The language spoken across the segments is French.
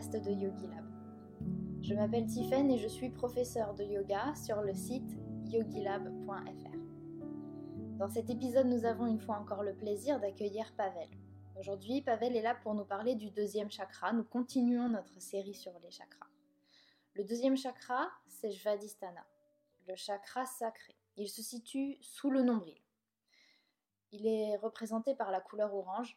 podcast de. Je m'appelle Tiffen et je suis professeure de yoga sur le site yogilab.fr. Dans cet épisode, nous avons une fois encore le plaisir d'accueillir Pavel. Aujourd'hui, Pavel est là pour nous parler du deuxième chakra. Nous continuons notre série sur les chakras. Le deuxième chakra, c'est Svadhisthana, le chakra sacré. Il se situe sous le nombril. Il est représenté par la couleur orange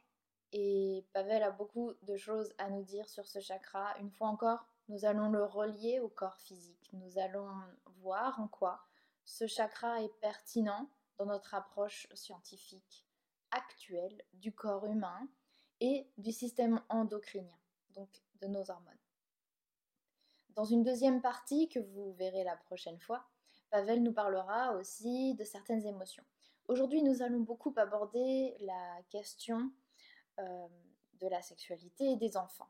et Pavel a beaucoup de choses à nous dire sur ce chakra. Une fois encore, nous allons le relier au corps physique. Nous allons voir en quoi ce chakra est pertinent dans notre approche scientifique actuelle du corps humain et du système endocrinien, donc de nos hormones. Dans une deuxième partie que vous verrez la prochaine fois, Pavel nous parlera aussi de certaines émotions. Aujourd'hui, nous allons beaucoup aborder la question de la sexualité et des enfants.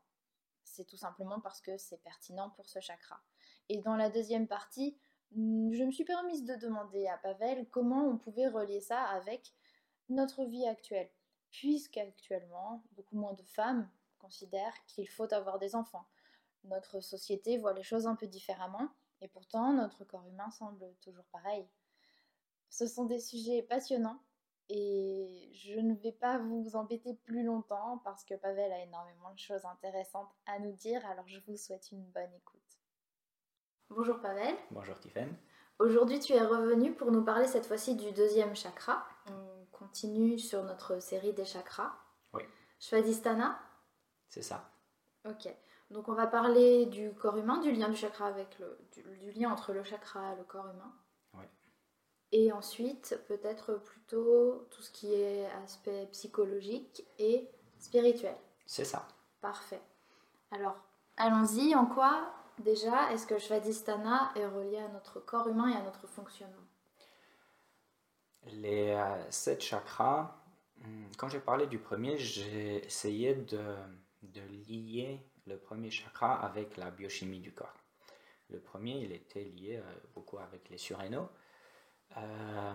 C'est tout simplement parce que c'est pertinent pour ce chakra. Et dans la deuxième partie, je me suis permise de demander à Pavel comment on pouvait relier ça avec notre vie actuelle, puisqu'actuellement, beaucoup moins de femmes considèrent qu'il faut avoir des enfants. Notre société voit les choses un peu différemment, et pourtant notre corps humain semble toujours pareil. Ce sont des sujets passionnants et je ne vais pas vous embêter plus longtemps parce que Pavel a énormément de choses intéressantes à nous dire, alors je vous souhaite une bonne écoute. Bonjour Pavel. Bonjour Tiffen. Aujourd'hui tu es revenu pour nous parler cette fois-ci du deuxième chakra. On continue sur notre série des chakras. Oui. Svadhisthana C'est ça. Ok. Donc on va parler du corps humain, du lien du chakra avec le, du lien entre le chakra et le corps humain. Et ensuite, peut-être plutôt tout ce qui est aspect psychologique et spirituel. C'est ça. Parfait. Alors, allons-y. En quoi, déjà, est-ce que Svadhisthana est relié à notre corps humain et à notre fonctionnement? Les euh, sept chakras, hmm, quand j'ai parlé du premier, j'ai essayé de, de lier le premier chakra avec la biochimie du corps. Le premier, il était lié euh, beaucoup avec les surrénaux. Euh,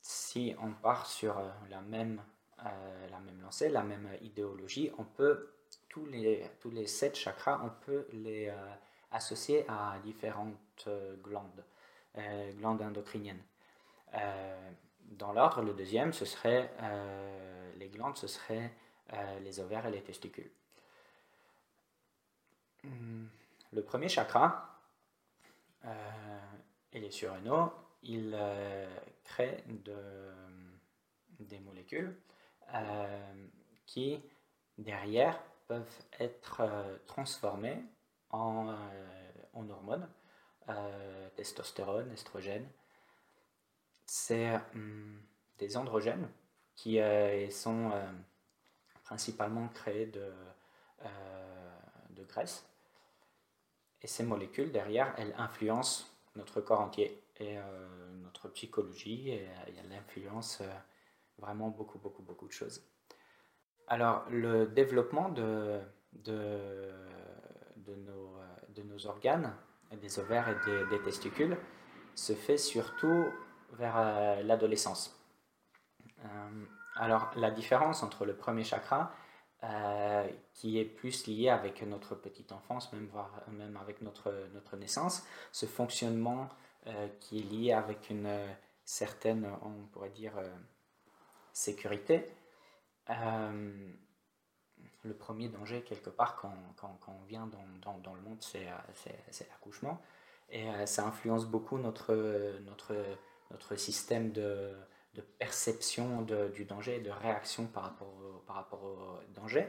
si on part sur euh, la même, euh, la même lancée, la même idéologie, on peut, tous les, tous les sept chakras, on peut les associer à différentes glandes, glandes endocriniennes. dans l'ordre, le deuxième, ce serait les glandes, ce serait les ovaires et les testicules. Hmm, le premier chakra et les surrénaux, il euh, crée des molécules euh, qui, derrière, peuvent être euh, transformées en, hormones, testostérone, estrogène. C'est hum, des androgènes qui sont principalement créés de, de graisse. Et ces molécules, derrière, elles influencent notre corps entier euh, notre psychologie, et euh, il y a l'influence euh, vraiment beaucoup, beaucoup, beaucoup de choses. Alors, le développement de, de, de, nos, de nos, organes, des ovaires et des, testicules, se fait surtout vers l'adolescence. alors, la différence entre le premier chakra, qui est plus lié avec notre petite enfance, même, voire, même avec notre, notre naissance, ce fonctionnement euh, qui est lié avec une euh, certaine, on pourrait dire, euh, sécurité. le premier danger, quelque part, quand, quand, on vient dans, dans, le monde, c'est l'accouchement. Et ça influence beaucoup notre, notre, notre système de, de perception de, du danger et de réaction par rapport au, par rapport au danger.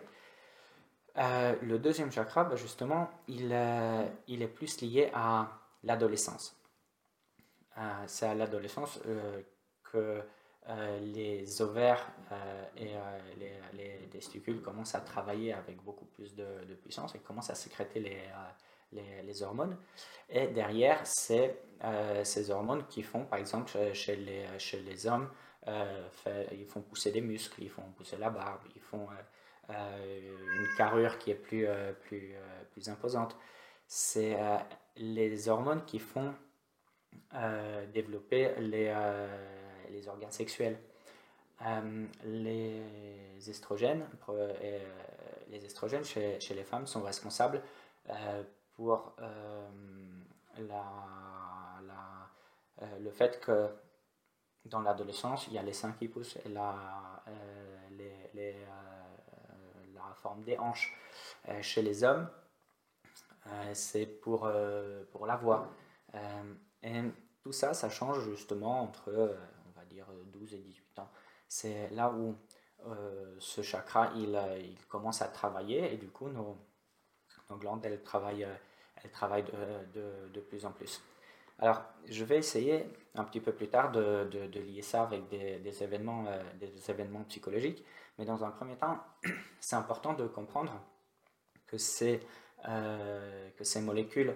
le deuxième chakra, ben, justement, il, il est plus lié à l'adolescence. Euh, c'est à l'adolescence euh, que euh, les ovaires et les, testicules commencent à travailler avec beaucoup plus de, puissance et commencent à sécréter les, les, hormones. Et derrière, c'est ces hormones qui font, par exemple, chez les, chez les hommes, ils font pousser des muscles, ils font pousser la barbe, ils font une carrure qui est plus, plus, plus imposante. C'est les hormones qui font euh, développer les, euh, les, organes sexuels. Euh, les estrogènes, les chez, chez, les femmes sont responsables pour la, le fait que dans l'adolescence, il y a les seins qui poussent et la, la forme des hanches. chez les hommes, c'est pour, pour la voix. Et tout ça, ça change justement entre, on va dire, 12 et 18 ans. C'est là où euh, ce chakra, il, euh, commence à travailler et du coup, nos, glandes, elles travaillent, euh, elles travaillent de, plus en plus. Alors, je vais essayer un petit peu plus tard de, lier ça avec des, événements, des événements psychologiques, mais dans un premier temps, c'est important de comprendre que que ces molécules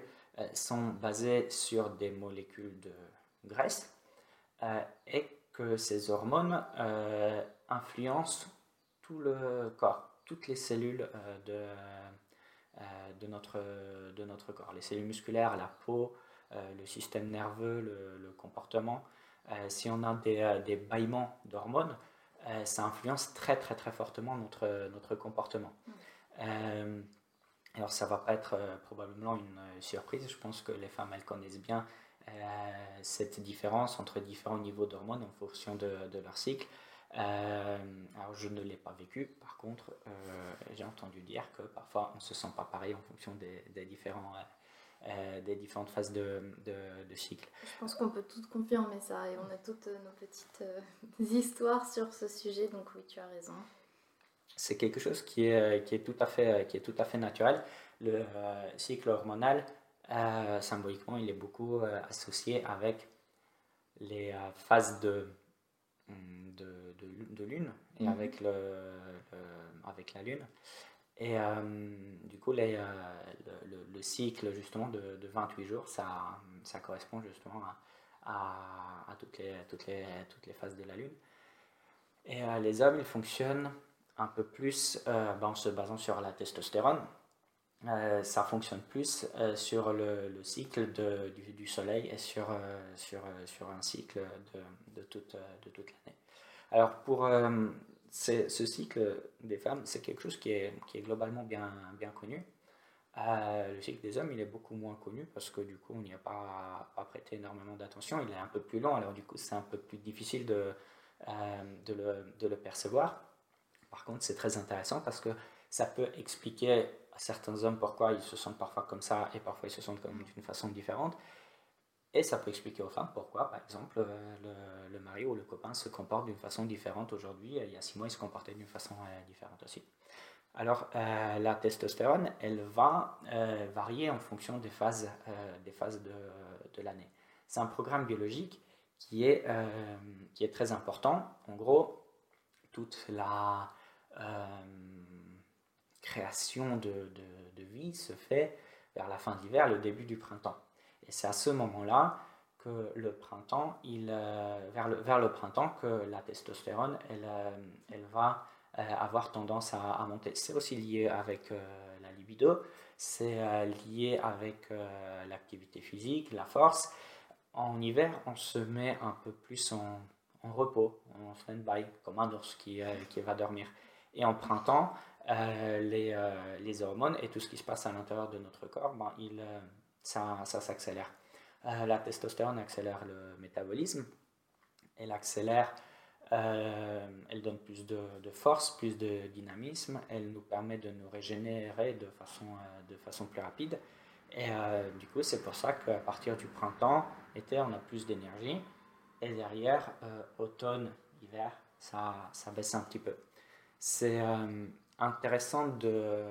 sont basées sur des molécules de graisse et que ces hormones influence tout le corps, toutes les cellules euh, de, euh, de, notre, de notre corps, les cellules musculaires, la peau, euh, le système nerveux, le, comportement. si on a des, des bâillements d'hormones, ça influence très très très fortement notre, notre comportement. Alors ça va pas être probablement une surprise, je pense que les femmes elles connaissent bien cette différence entre différents niveaux d'hormones en fonction de, leur cycle. Euh, alors je ne l'ai pas vécu, par contre euh, j'ai entendu dire que parfois on ne se sent pas pareil en fonction euh, des différentes phases de, de, cycle. Je pense qu'on peut toutes confirmer ça et on a toutes nos petites histoires sur ce sujet, donc oui tu as raison. C'est quelque chose qui est, qui, est tout à fait, qui est tout à fait naturel. Le cycle hormonal, symboliquement, il est beaucoup associé avec les phases de de, de, lune et mhm. avec, le, avec la lune. Et euh, du coup, les, euh, le, le, cycle justement de, de, 28 jours, ça, ça correspond justement à, à, toutes, les, toutes, les, toutes les phases de la lune. Et euh, les hommes, ils fonctionnent un peu plus ben, en se basant sur la testostérone. ça fonctionne plus sur le, le cycle du, soleil et sur, sur, sur un cycle de, de toute, de l'année. Alors pour euh, ce cycle des femmes, c'est quelque chose qui est, qui est, globalement bien, bien connu. Euh, le cycle des hommes, il est beaucoup moins connu parce que du coup, on n'y a pas, pas prêté énormément d'attention. Il est un peu plus long, alors du coup, c'est un peu plus difficile de, euh, de, le, de, le, percevoir. Par contre, c'est très intéressant parce que ça peut expliquer à certains hommes pourquoi ils se sentent parfois comme ça et parfois ils se sentent comme d'une façon différente. Et ça peut expliquer aux femmes pourquoi, par exemple, euh, le, mari ou le copain se comporte d'une façon différente aujourd'hui. Il y a six mois, il se comportait d'une façon euh, différente aussi. Alors, euh, la testostérone, elle va varier en fonction des phases, des phases de, de l'année. C'est un programme biologique qui est, qui est très important. En gros, toute la création de, de, de vie se fait vers la fin d'hiver, le début du printemps. Et c'est à ce moment-là que le printemps, il, euh, vers, le, vers le printemps, que la testostérone, elle, euh, elle va euh, avoir tendance à, monter. C'est aussi lié avec la libido, c'est lié avec l'activité physique, la force. En hiver, on se met un peu plus en, en repos, en stand-by, comme un ours qui, qui va dormir. Et en printemps, les, les, hormones et tout ce qui se passe à l'intérieur de notre corps, ben, il, ça, ça s'accélère. Euh, la testostérone accélère le métabolisme, elle accélère, euh, elle donne plus de, force, plus de dynamisme, elle nous permet de nous régénérer de façon, euh, de façon plus rapide. Et du coup, c'est pour ça qu'à partir du printemps, été, on a plus d'énergie. Et derrière, automne, hiver, ça, ça baisse un petit peu. C'est intéressant de,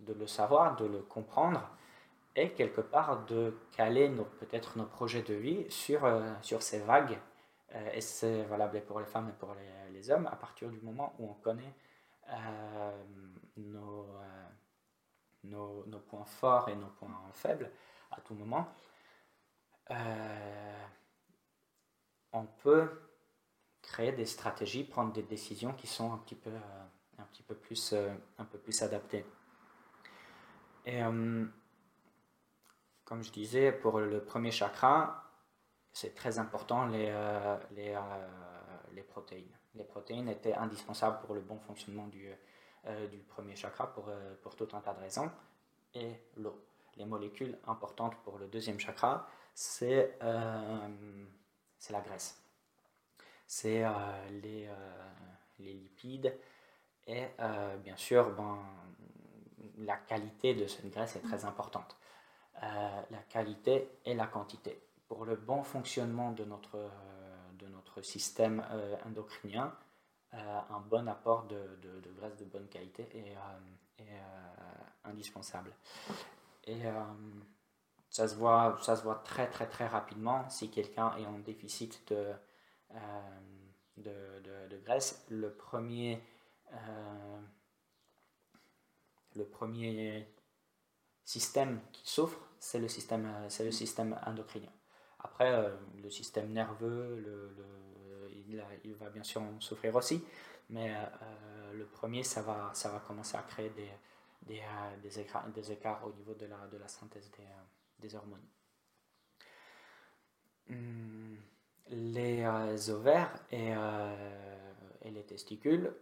de le savoir, de le comprendre et quelque part de caler peut-être nos projets de vie sur, euh, sur ces vagues. Euh, et c'est valable pour les femmes et pour les, les, hommes à partir du moment où on connaît euh, nos, nos, points forts et nos points faibles à tout moment. on peut créer des stratégies, prendre des décisions qui sont un petit peu, un petit peu, plus, un peu plus adaptées. Et comme je disais, pour le premier chakra, c'est très important les, euh, les, euh, les, protéines. Les protéines étaient indispensables pour le bon fonctionnement du, euh, du premier chakra pour, pour tout un tas de raisons. et l'eau. Les molécules importantes pour le deuxième chakra, c'est la graisse. C'est les, les, lipides et bien sûr, ben, la qualité de cette graisse est très importante. la qualité et la quantité. Pour le bon fonctionnement de notre, de notre système endocrinien, euh, un bon apport de, de, graisse de bonne qualité est, euh, euh, indispensable. Et ça, se voit, ça se voit très très très rapidement si quelqu'un est en déficit de, de, de, graisse. Le premier, le premier système qui souffre, c'est le système, c'est le système endocrinien. Après, le système nerveux, le il, va bien sûr en souffrir aussi, mais euh, le premier, ça va, ça va commencer à créer des, des, euh, des, écarts, des écarts, au niveau de la, de la synthèse des, euh, hormones. Hmm, les ovaires et, et, les testicules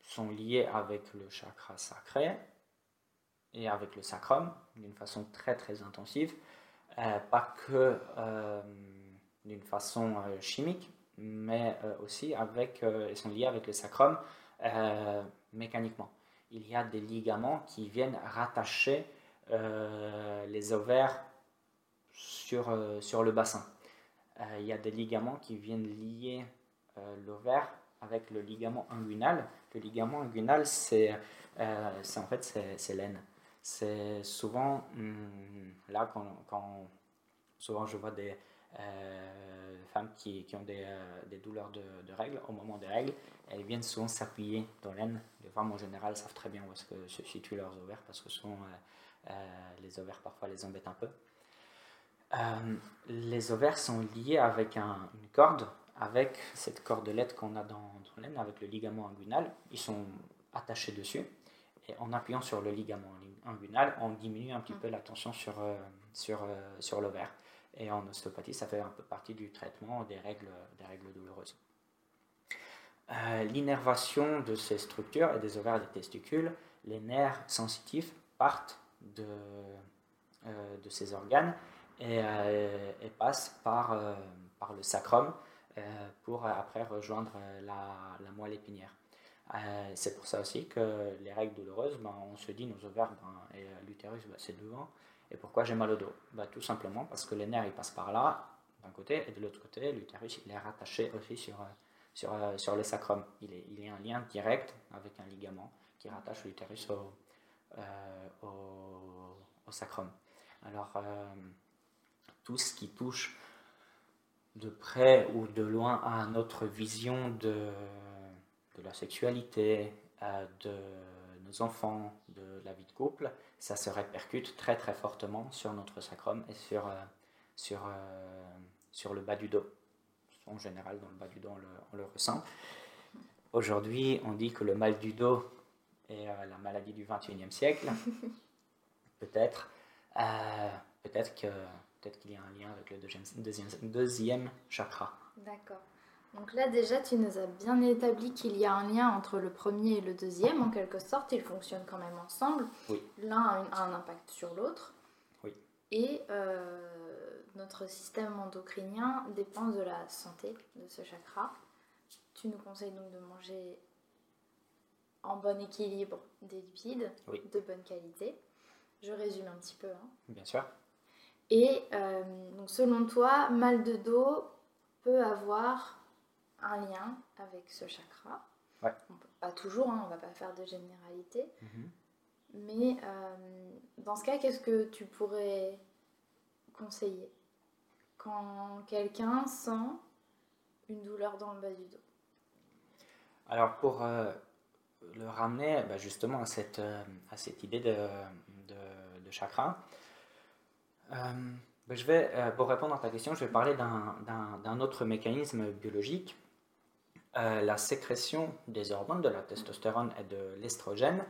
sont liés avec le chakra sacré et avec le sacrum d'une façon très très intensive, pas que d'une façon chimique, mais euh, aussi avec, euh, ils sont liés avec le sacrum euh, mécaniquement. Il y a des ligaments qui viennent rattacher les ovaires sur, sur le bassin. Il y a des ligaments qui viennent lier l'ovaire avec le ligament inguinal. Le ligament inguinal, c'est en fait c'est l'aine. C'est souvent hmm, là quand, souvent je vois des, euh, femmes qui, qui ont des, euh, des douleurs de, de, règles, au moment des règles, elles viennent souvent s'appuyer dans l'aine. Les femmes en général savent très bien où est-ce que se situent leurs ovaires parce que souvent euh, les ovaires parfois les embêtent un peu. Les ovaires sont liés avec un, une corde, avec cette cordelette qu'on a dans, dans l'aine, avec le ligament inguinal. Ils sont attachés dessus. En appuyant sur le ligament inguinal, on diminue un petit peu la tension sur, sur, sur l'ovaire. Et en ostéopathie, ça fait un peu partie du traitement des règles, des règles douloureuses. Euh, l'innervation de ces structures et des ovaires et des testicules, les nerfs sensitifs partent de, euh, de ces organes et, euh, et passent par, par le sacrum pour après rejoindre la, moelle épinière. c'est pour ça aussi que les règles douloureuses, ben, on se dit nos ovaires ben, et l'utérus, ben, c'est devant. Et pourquoi j'ai mal au dos? Bah, Tout simplement parce que les nerfs ils passent par là, d'un côté, et de l'autre côté, l'utérus il est rattaché aussi sur, euh, sur, euh, sur le sacrum. Il, est, il a un lien direct avec un ligament qui rattache l'utérus au, euh, au, sacrum. Alors, tout ce qui touche de près ou de loin à notre vision de, de la sexualité, de nos enfants, de la vie de couple, ça se répercute très très fortement sur notre sacrum et sur, euh, sur, euh, sur le bas du dos. En général, dans le bas du dos, on le, ressent. Aujourd'hui, on dit que le mal du dos est euh, la maladie du 21e siècle. peut-être. peut-être que peut-être qu'il y a un lien avec le deuxième, deuxième, deuxième chakra. D'accord. Donc là déjà, tu nous as bien établi qu'il y a un lien entre le premier et le deuxième, en quelque sorte, ils fonctionnent quand même ensemble. Oui. L'un a, un impact sur l'autre. Oui. Et euh, notre système endocrinien dépend de la santé de ce chakra. Tu nous conseilles donc de manger en bon équilibre des lipides de bonne qualité. Je résume un petit peu. Hein. Bien sûr. Et euh, donc selon toi, mal de dos peut avoir un lien avec ce chakra? pas toujours, hein, on va pas faire de généralité. Mhm. Mais euh, dans ce cas, qu'est-ce que tu pourrais conseiller quand quelqu'un sent une douleur dans le bas du dos? Alors pour euh, le ramener bah, justement à cette, à cette idée de, de, chakra, bah, je vais, pour répondre à ta question, je vais parler d'un autre mécanisme biologique. Euh, la sécrétion des hormones, de la testostérone et de l'estrogène,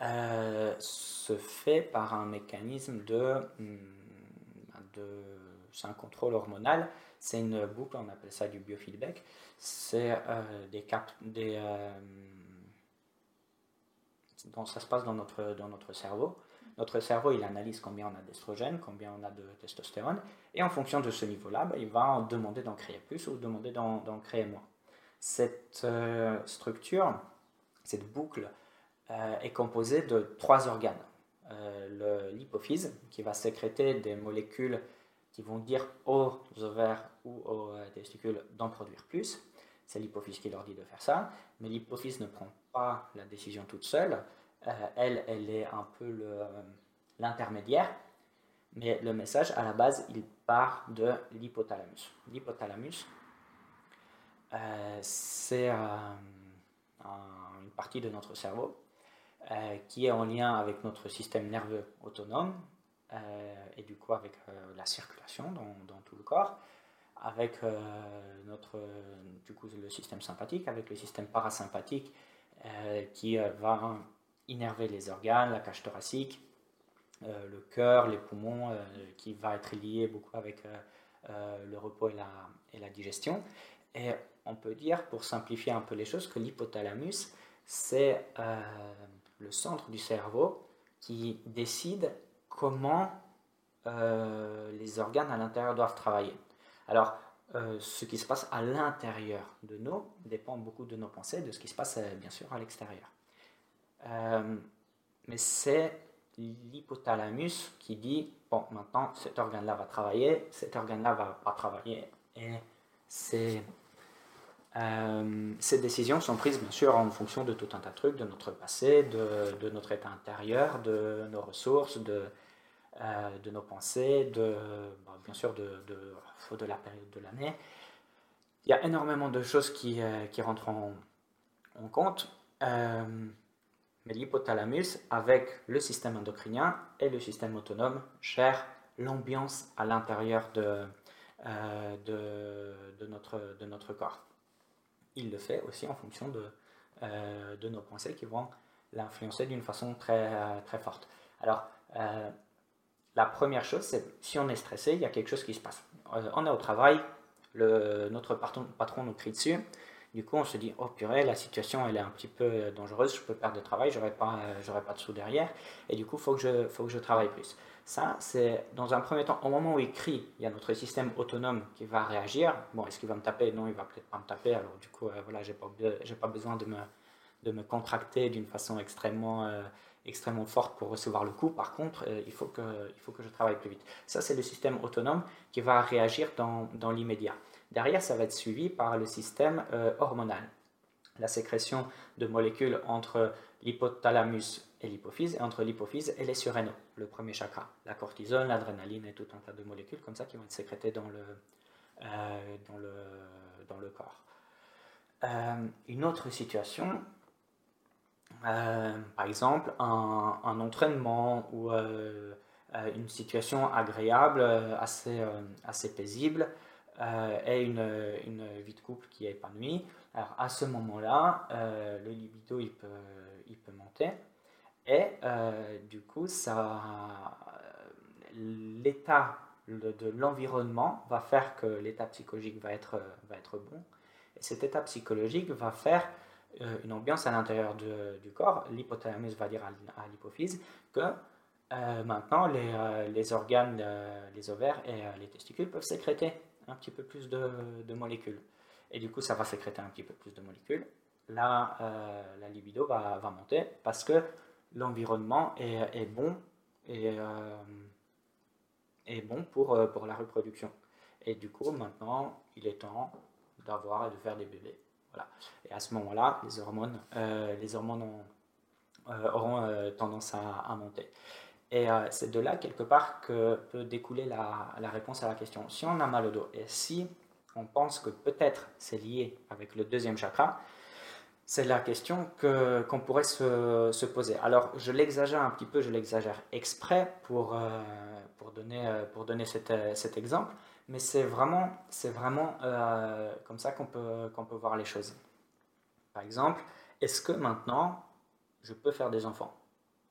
euh, se fait par un mécanisme de, hmm, de c'est un contrôle hormonal, c'est une boucle, on appelle ça du biofeedback, c'est euh, des cap, des ça se passe dans notre cerveau, notre cerveau, il analyse combien on a d'estrogène, combien on a de testostérone, et en fonction de ce niveau-là, bah, il va demander d'en créer plus ou demander d'en créer moins. Cette euh, structure, cette boucle, euh, est composée de trois organes. Euh, l'hypophyse, qui va sécréter des molécules qui vont dire aux ovaires ou aux testicules d'en produire plus. C'est l'hypophyse qui leur dit de faire ça, mais l'hypophyse ne prend pas la décision toute seule. Elle, elle est un peu l'intermédiaire, mais le message, à la base, il part de l'hypothalamus. L'hypothalamus, euh, c'est euh, une partie de notre cerveau euh, qui est en lien avec notre système nerveux autonome et du coup avec la circulation dans, tout le corps, avec notre, du coup, le système sympathique, avec le système parasympathique qui va innerver les organes, la cage thoracique, le cœur, les poumons, qui va être lié beaucoup avec le repos et la, et la digestion. Et on peut dire, pour simplifier un peu les choses, que l'hypothalamus, c'est euh, le centre du cerveau qui décide comment euh, les organes à l'intérieur doivent travailler. Alors, euh, ce qui se passe à l'intérieur de nous dépend beaucoup de nos pensées, de ce qui se passe bien sûr à l'extérieur. Mais c'est l'hypothalamus qui dit, bon, maintenant cet organe-là va travailler, cet organe-là va pas travailler. Et c'est euh, ces décisions sont prises bien sûr en fonction de tout un tas de trucs, de notre passé, de, notre état intérieur, de nos ressources, de, euh, de nos pensées, de, bien sûr de, de, de, la période de l'année. Il y a énormément de choses qui, euh, qui rentrent en, en compte. Mais l'hypothalamus, avec le système endocrinien et le système autonome, gère l'ambiance à l'intérieur de, de, de, notre, de notre corps il le fait aussi en fonction de, euh, de nos pensées qui vont l'influencer d'une façon très, euh, très forte. Alors, euh, la première chose, c'est si on est stressé, il y a quelque chose qui se passe. on est au travail, le, notre patron nous crie dessus. Du coup, on se dit, oh purée, la situation elle est un petit peu dangereuse, je peux perdre le travail, j'aurai pas, j'aurai pas de sous derrière, et du coup, faut faut que je travaille plus. Ça, c'est dans un premier temps, au moment où il crie, il y a notre système autonome qui va réagir. Bon, est-ce qu'il va me taper? Non, il va peut-être pas me taper. Alors du coup, euh, voilà, j'ai pas, pas besoin de me, de me contracter d'une façon extrêmement, euh, extrêmement forte pour recevoir le coup. Par contre, euh, il, faut que, il faut que je travaille plus vite. Ça, c'est le système autonome qui va réagir dans, dans l'immédiat. Derrière, ça va être suivi par le système hormonal. La sécrétion de molécules entre l'hypothalamus et l'hypophyse, et entre l'hypophyse et les surrénaux, le premier chakra. La cortisone, l'adrénaline et tout un tas de molécules comme ça qui vont être sécrétées dans le, euh, corps. Euh, une autre situation, euh, par exemple un, entraînement ou une situation agréable, assez paisible, et une, une, vie de couple qui est épanouie. Alors à ce moment-là, le libido il peut, il peut monter. Et euh, du coup, l'état de l'environnement va faire que l'état psychologique va être, va être bon. Et cet état psychologique va faire euh, une ambiance à l'intérieur du corps. L'hypothalamus va dire à, l'hypophyse que euh, maintenant les, les organes, les ovaires et les testicules peuvent sécréter un petit peu plus de, molécules. Et du coup, ça va sécréter un petit peu plus de molécules. Là, la libido va, monter parce que l'environnement est, bon et euh, est bon pour, euh, pour la reproduction. Et du coup, maintenant, il est temps d'avoir et de faire des bébés. Voilà. Et à ce moment-là, les hormones, euh, les hormones auront tendance à, monter. Et c'est de là, quelque part, que peut découler la, réponse à la question. Si on a mal au dos et si on pense que peut-être c'est lié avec le deuxième chakra, c'est la question que, qu'on pourrait se, se, poser. Alors, je l'exagère un petit peu, je l'exagère exprès pour, euh, pour donner, euh, pour donner cet, euh, cet exemple, mais c'est vraiment, vraiment comme ça qu'on peut, qu'on peut voir les choses. Par exemple, est-ce que maintenant, je peux faire des enfants?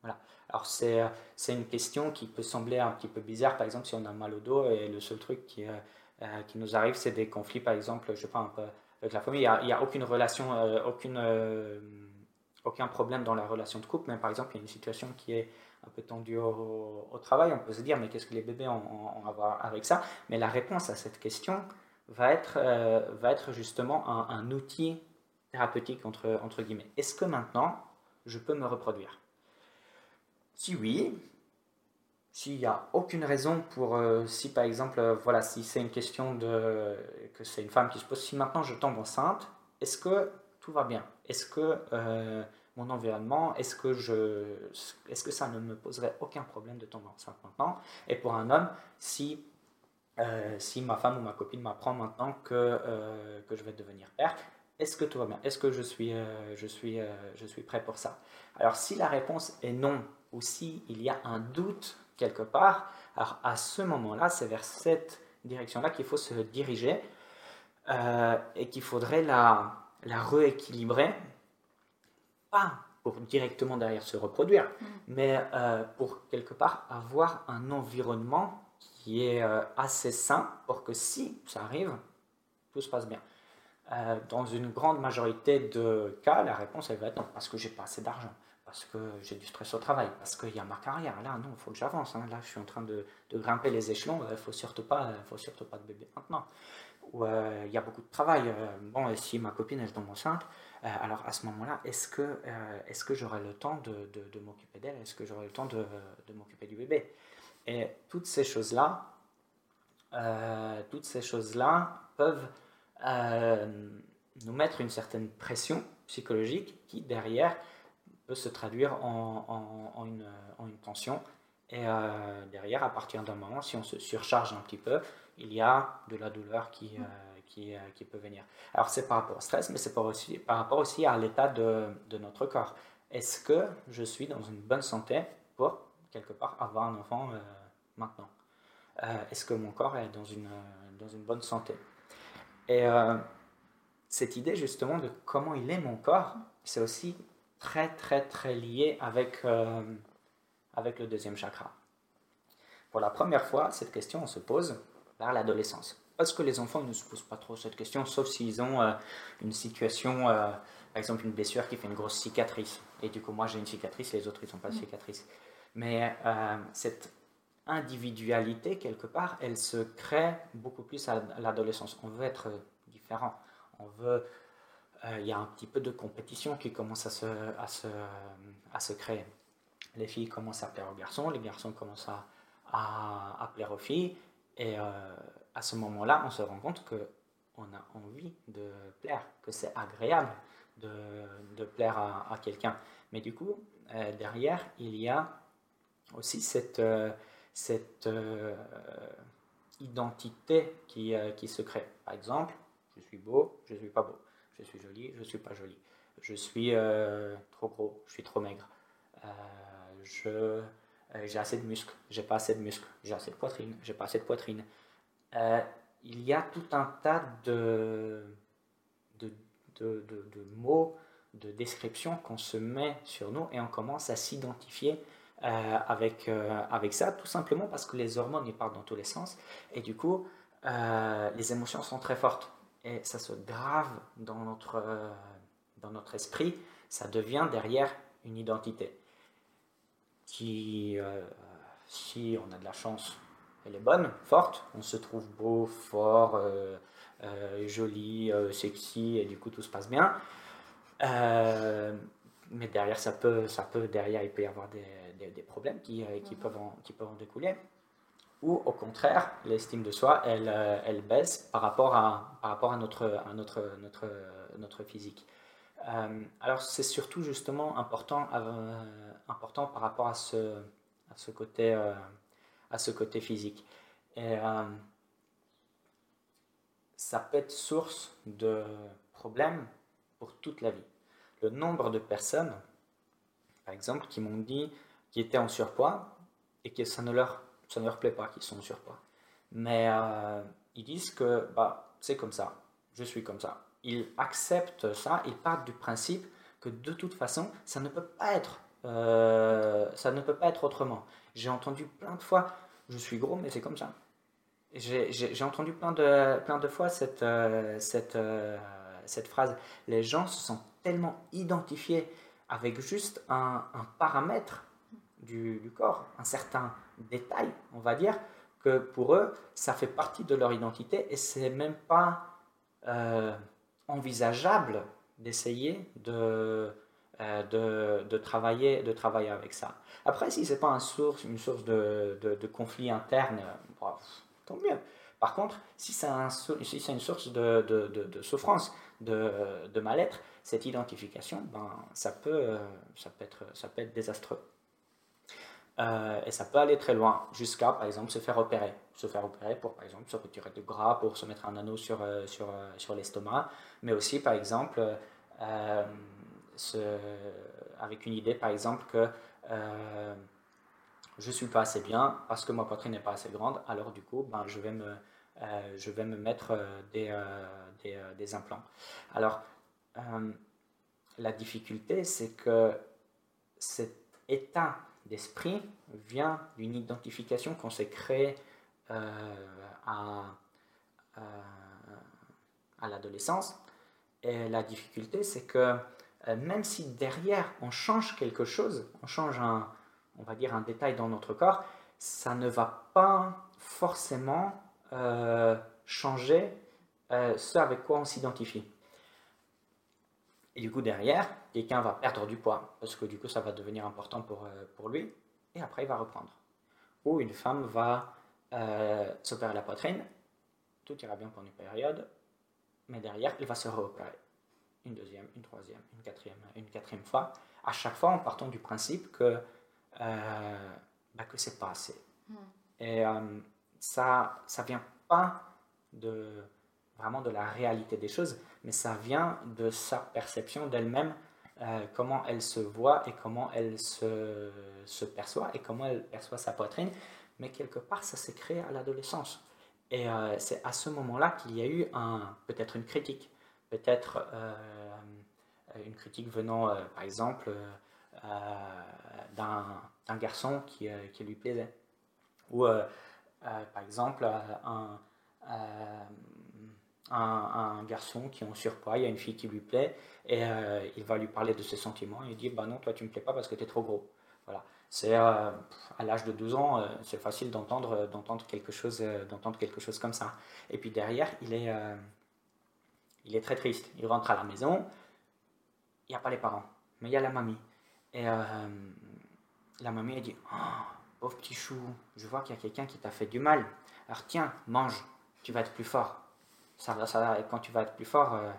Voilà. Alors, c'est, c'est une question qui peut sembler un petit peu bizarre, par exemple, si on a mal au dos et le seul truc qui, qui nous arrive, c'est des conflits, par exemple, je sais pas, un peu avec la famille. Il n'y a, aucune relation, euh, aucune, euh, aucun problème dans la relation de couple, mais par exemple, il y a une situation qui est un peu tendu au, travail, on peut se dire mais qu'est-ce que les bébés ont, à voir avec ça? Mais la réponse à cette question va être, euh, va être justement un, outil thérapeutique entre, entre guillemets. Est-ce que maintenant je peux me reproduire? Si oui, s'il n'y a aucune raison pour, euh, si par exemple, euh, voilà, si c'est une question de, que c'est une femme qui se pose, si maintenant je tombe enceinte, est-ce que tout va bien? Est-ce que mon environnement, est-ce que, je, est-ce que ça ne me poserait aucun problème de tomber enceinte maintenant? Et pour un homme, si, euh, si ma femme ou ma copine m'apprend maintenant que, euh, que je vais devenir père, est-ce que tout va bien? Est-ce que je suis, euh, je, suis, je suis prêt pour ça? Alors si la réponse est non, ou si il y a un doute quelque part, alors à ce moment-là, c'est vers cette direction-là qu'il faut se diriger et qu'il faudrait la, la rééquilibrer pour directement derrière se reproduire, mm. mais euh, pour quelque part avoir un environnement qui est euh, assez sain pour que si ça arrive, tout se passe bien. Euh, dans une grande majorité de cas, la réponse elle va être non, parce que j'ai pas assez d'argent, parce que j'ai du stress au travail, parce qu'il y a ma carrière. Là, non, il faut que j'avance. Hein. Là, je suis en train de, grimper les échelons. Il faut surtout pas, faut surtout pas de bébé maintenant. Ou il y a beaucoup de travail. bon, et si ma copine elle tombe enceinte, euh, alors à ce moment-là, est-ce que, euh, est que j'aurai le temps de, m'occuper d'elle? Est-ce que j'aurai le temps de, de m'occuper du bébé? Et toutes ces choses-là, euh, toutes ces choses-là peuvent nous mettre une certaine pression psychologique qui derrière peut se traduire en, en, une, en une, tension. Et derrière, à partir d'un moment, si on se surcharge un petit peu, il y a de la douleur qui, qui, euh, qui peut venir. Alors c'est par rapport au stress, mais c'est par, aussi, par rapport aussi à l'état de, de, notre corps. Est-ce que je suis dans une bonne santé pour, quelque part, avoir un enfant euh, maintenant? Euh, Est-ce que mon corps est dans une, dans une bonne santé? Et cette idée justement de comment il est mon corps, c'est aussi très très très lié avec, avec le deuxième chakra. Pour la première fois, cette question on se pose vers l'adolescence. Parce que les enfants ne se posent pas trop cette question, sauf s'ils ont euh, une situation, euh, par exemple une blessure qui fait une grosse cicatrice. Et du coup, moi j'ai une cicatrice, les autres ils n'ont pas de mm. cicatrice. Mais euh, cette individualité, quelque part, elle se crée beaucoup plus à l'adolescence. On veut être différent. On veut. Il y a un petit peu de compétition qui commence à se, à se, à se créer. Les filles commencent à plaire aux garçons, les garçons commencent à, à, à plaire aux filles. Et à ce moment-là, on se rend compte qu'on a envie de plaire, que c'est agréable de, de, plaire à, quelqu'un. Mais du coup, euh, derrière, il y a aussi cette, euh, cette euh, identité qui, qui se crée. Par exemple, je suis beau, je ne suis pas beau. Je suis joli, je ne suis pas joli. Je suis trop gros, je suis trop maigre. je j'ai assez de muscles, j'ai pas assez de muscles, j'ai assez de poitrine, j'ai pas assez de poitrine. Euh, il y a tout un tas de, de, de, de, mots, de descriptions qu'on se met sur nous et on commence à s'identifier euh, avec, euh, avec ça, tout simplement parce que les hormones ils partent dans tous les sens et du coup les émotions sont très fortes et ça se grave dans notre, dans notre esprit, ça devient derrière une identité qui, si on a de la chance, elle est bonne, forte, on se trouve beau, fort, euh, euh, joli, euh, sexy, et du coup tout se passe bien. mais derrière, ça peut, ça peut, derrière, il peut y avoir des, des, problèmes qui, qui, peuvent en, qui peuvent en découler. Ou au contraire, l'estime de soi, elle, elle baisse par rapport à, par rapport à, notre, à notre, notre, notre physique. alors c'est surtout justement important, important par rapport à ce, à ce côté à ce côté physique. Et euh, ça peut être source de problèmes pour toute la vie. Le nombre de personnes, par exemple, qui m'ont dit qu'ils étaient en surpoids et que ça ne leur, ça ne leur plaît pas qu'ils sont en surpoids. Mais euh, ils disent que bah, c'est comme ça, je suis comme ça. Ils acceptent ça, ils partent du principe que de toute façon, ça ne peut pas être, euh, ça ne peut pas être autrement. J'ai entendu plein de fois, je suis gros, mais c'est comme ça. J'ai entendu plein de, plein de fois cette, euh, cette, cette phrase. Les gens se sont tellement identifiés avec juste un, un paramètre du, corps, un certain détail, on va dire, que pour eux, ça fait partie de leur identité et c'est même pas euh, envisageable d'essayer de, euh, de, de, travailler, de travailler avec ça. Après, si c'est pas un source, une source de, conflit interne, tant mieux. Par contre, si c'est une source de, de souffrance, de, mal-être, cette identification, ben, ça, peut, ça, peut être, ça peut être désastreux. Euh, et ça peut aller très loin, jusqu'à par exemple se faire opérer. Se faire opérer pour par exemple se retirer du gras, pour se mettre un anneau sur, euh, sur, euh, sur l'estomac, mais aussi par exemple avec une idée par exemple que je ne suis pas assez bien parce que ma poitrine n'est pas assez grande, alors du coup ben, je, vais me, je vais me mettre des, des, des implants. Alors la difficulté c'est que cet état d'esprit vient d'une identification qu'on s'est créée euh, à, euh, à l'adolescence. Et la difficulté, c'est que euh, même si derrière on change quelque chose, on change on va dire un détail dans notre corps, ça ne va pas forcément changer ce avec quoi on s'identifie. Et du coup, derrière, quelqu'un va perdre du poids, parce que du coup, ça va devenir important pour, euh, pour lui, et après, il va reprendre. Ou une femme va euh, s'opérer la poitrine, tout ira bien pendant une période, mais derrière, elle va se réopérer. Une deuxième, une troisième, une quatrième, une quatrième fois, à chaque fois en partant du principe que, euh, bah, que c'est pas assez. Hmm. Et ça ça vient pas de vraiment de la réalité des choses, mais ça vient de sa perception d'elle-même, euh, comment elle se voit et comment elle se, se, perçoit et comment elle perçoit sa poitrine. Mais quelque part, ça s'est créé à l'adolescence. Et euh, c'est à ce moment-là qu'il y a eu un, peut-être une critique, peut-être euh, une critique venant, par exemple, d'un garçon qui, qui, lui plaisait. Ou, par exemple, un un, garçon qui est en surpoids, il y a une fille qui lui plaît, et euh, il va lui parler de ses sentiments, et il dit Bah non, toi tu me plais pas parce que tu es trop gros. Voilà. C'est euh, à l'âge de 12 ans, euh, c'est facile d'entendre d'entendre quelque chose d'entendre quelque chose comme ça. Et puis derrière, il est il est très triste. Il rentre à la maison, il n'y a pas les parents, mais il y a la mamie. Et la mamie elle dit oh, pauvre petit chou, je vois qu'il y a quelqu'un qui t'a fait du mal. Alors tiens, mange, tu vas être plus fort quand tu vas être plus fort, euh,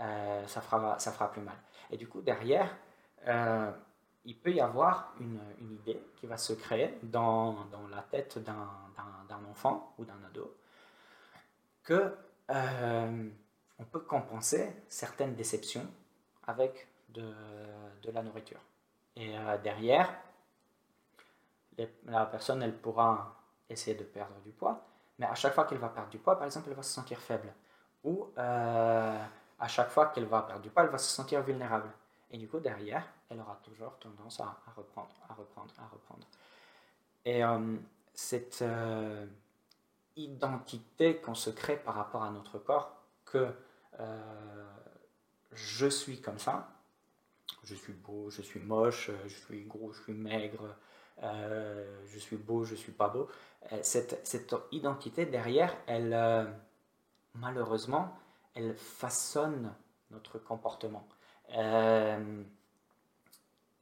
euh, ça, fera, plus mal. Et du coup, derrière, euh, il peut y avoir une, idée qui va se créer dans, la tête d'un enfant ou d'un ado que on peut compenser certaines déceptions avec de la nourriture. Et derrière, la personne, elle pourra essayer de perdre du poids, mais à chaque fois qu'elle va perdre du poids, par exemple, elle va se sentir faible où euh, à chaque fois qu'elle va perdre du poids, elle va se sentir vulnérable. Et du coup, derrière, elle aura toujours tendance à, reprendre, à reprendre, à reprendre. Et euh, cette euh, identité qu'on se crée par rapport à notre corps, que je suis comme ça, je suis beau, je suis moche, je suis gros, je suis maigre, je suis beau, je suis pas beau. Cette, cette identité derrière, elle malheureusement, elle façonne notre comportement. Euh,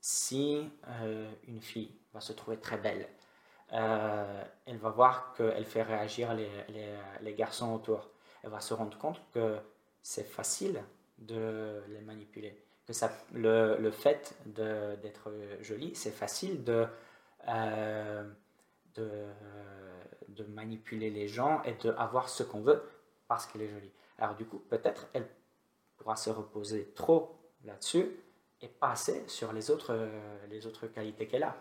si euh, une fille va se trouver très belle, euh, elle va voir qu'elle fait réagir les, garçons autour. Elle va se rendre compte que c'est facile de les manipuler. Que le, le fait d'être jolie, c'est facile de, de, de manipuler les gens et d'avoir ce qu'on veut parce qu'elle est jolie. Alors du coup, peut-être elle pourra se reposer trop là-dessus et pas assez sur les autres, euh, les autres qualités qu'elle a.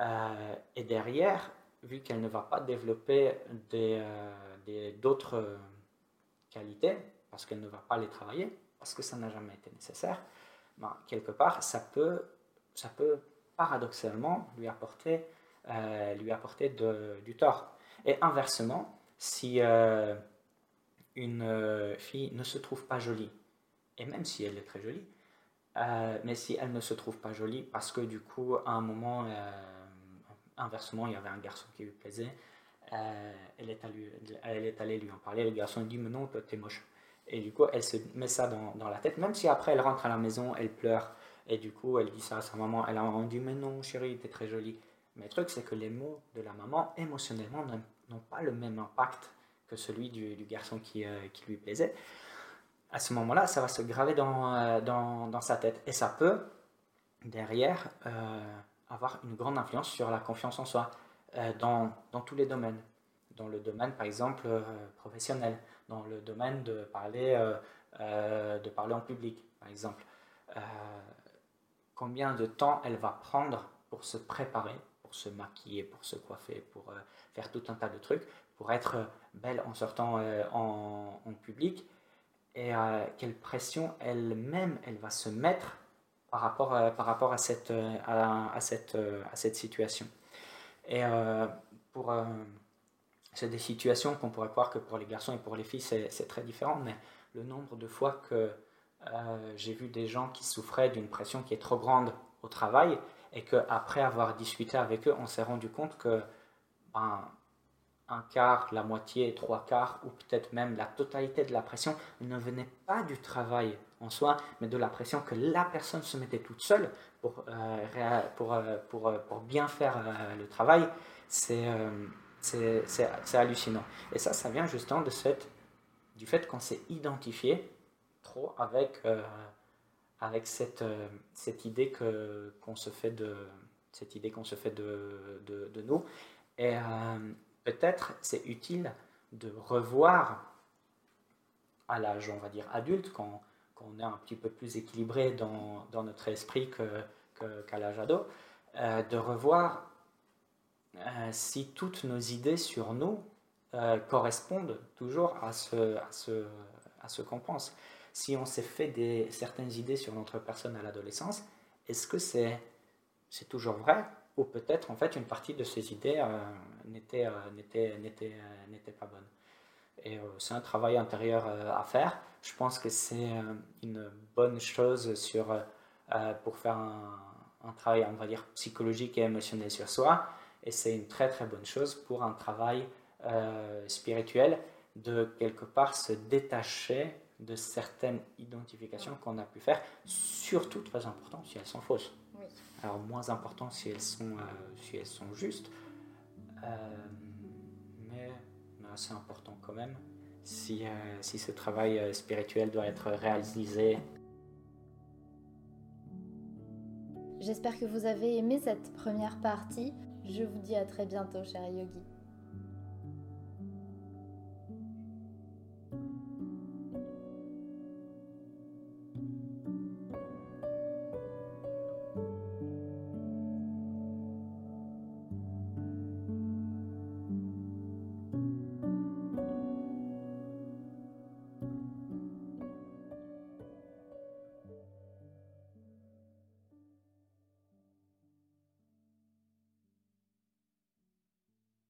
Euh, et derrière, vu qu'elle ne va pas développer euh, d'autres qualités, parce qu'elle ne va pas les travailler, parce que ça n'a jamais été nécessaire, ben, quelque part, ça peut, ça peut paradoxalement lui apporter, lui apporter du tort. Et inversement, si une euh, fille ne se trouve pas jolie, et même si elle est très jolie, euh, mais si elle ne se trouve pas jolie parce que du coup, à un moment, euh, inversement, il y avait un garçon qui lui plaisait. elle, est allée, elle est allée lui en parler. Le garçon lui dit Mais non, toi, t'es moche. Et du coup, elle se met ça dans, la tête, même si après elle rentre à la maison, elle pleure. Et du coup, elle dit ça à sa maman. Elle a dit Mais non, chérie, t'es très jolie. Mais le truc, c'est que les mots de la maman, émotionnellement, n'ont pas le même impact que celui du, garçon qui, qui lui plaisait à ce moment-là, ça va se graver dans, euh, dans, dans, sa tête. Et ça peut, derrière, euh, avoir une grande influence sur la confiance en soi euh, dans, dans, tous les domaines. Dans le domaine, par exemple, professionnel, dans le domaine de parler, de parler en public, par exemple. Combien de temps elle va prendre pour se préparer, pour se maquiller, pour se coiffer, pour faire tout un tas de trucs, pour être belle en sortant en, en public et euh, quelle pression elle-même elle va se mettre par rapport, par rapport à, cette, euh, à, cette, euh, à cette situation. Et pour, c'est des situations qu'on pourrait croire que pour les garçons et pour les filles c'est très différent, mais le nombre de fois que j'ai vu des gens qui souffraient d'une pression qui est trop grande au travail et qu'après avoir discuté avec eux, on s'est rendu compte que ben, un quart, la moitié, trois quarts, ou peut-être même la totalité de la pression ne venait pas du travail en soi, mais de la pression que la personne se mettait toute seule pour, euh, pour, euh, pour, euh, bien faire le travail, c'est c'est hallucinant. Et ça, ça vient justement de cette, du fait qu'on s'est identifié trop avec, avec cette, cette idée qu'on se fait de cette idée qu'on se fait de, de, nous. Et, peut-être c'est utile de revoir à l'âge, on va dire, adulte, quand, on est un petit peu plus équilibré dans, dans notre esprit qu'à l'âge ado, euh, de revoir euh, si toutes nos idées sur nous euh, correspondent toujours à ce, à ce, à ce qu'on pense. Si on s'est fait des, certaines idées sur notre personne à l'adolescence, est-ce que c'est c'est toujours vrai ou peut-être en fait une partie de ces idées euh, n'était, euh, euh, pas bonne. Et c'est un travail intérieur à faire. Je pense que c'est une bonne chose sur, pour faire un, un, travail, on va dire, psychologique et émotionnel sur soi. Et c'est une très très bonne chose pour un travail spirituel de quelque part se détacher de certaines identifications qu'on a pu faire, surtout très important si elles sont fausses. Alors moins important si elles sont, euh, si elles sont justes, euh, mais, assez important quand même si, euh, si ce travail spirituel doit être réalisé. J'espère que vous avez aimé cette première partie. Je vous dis à très bientôt, cher Yogi.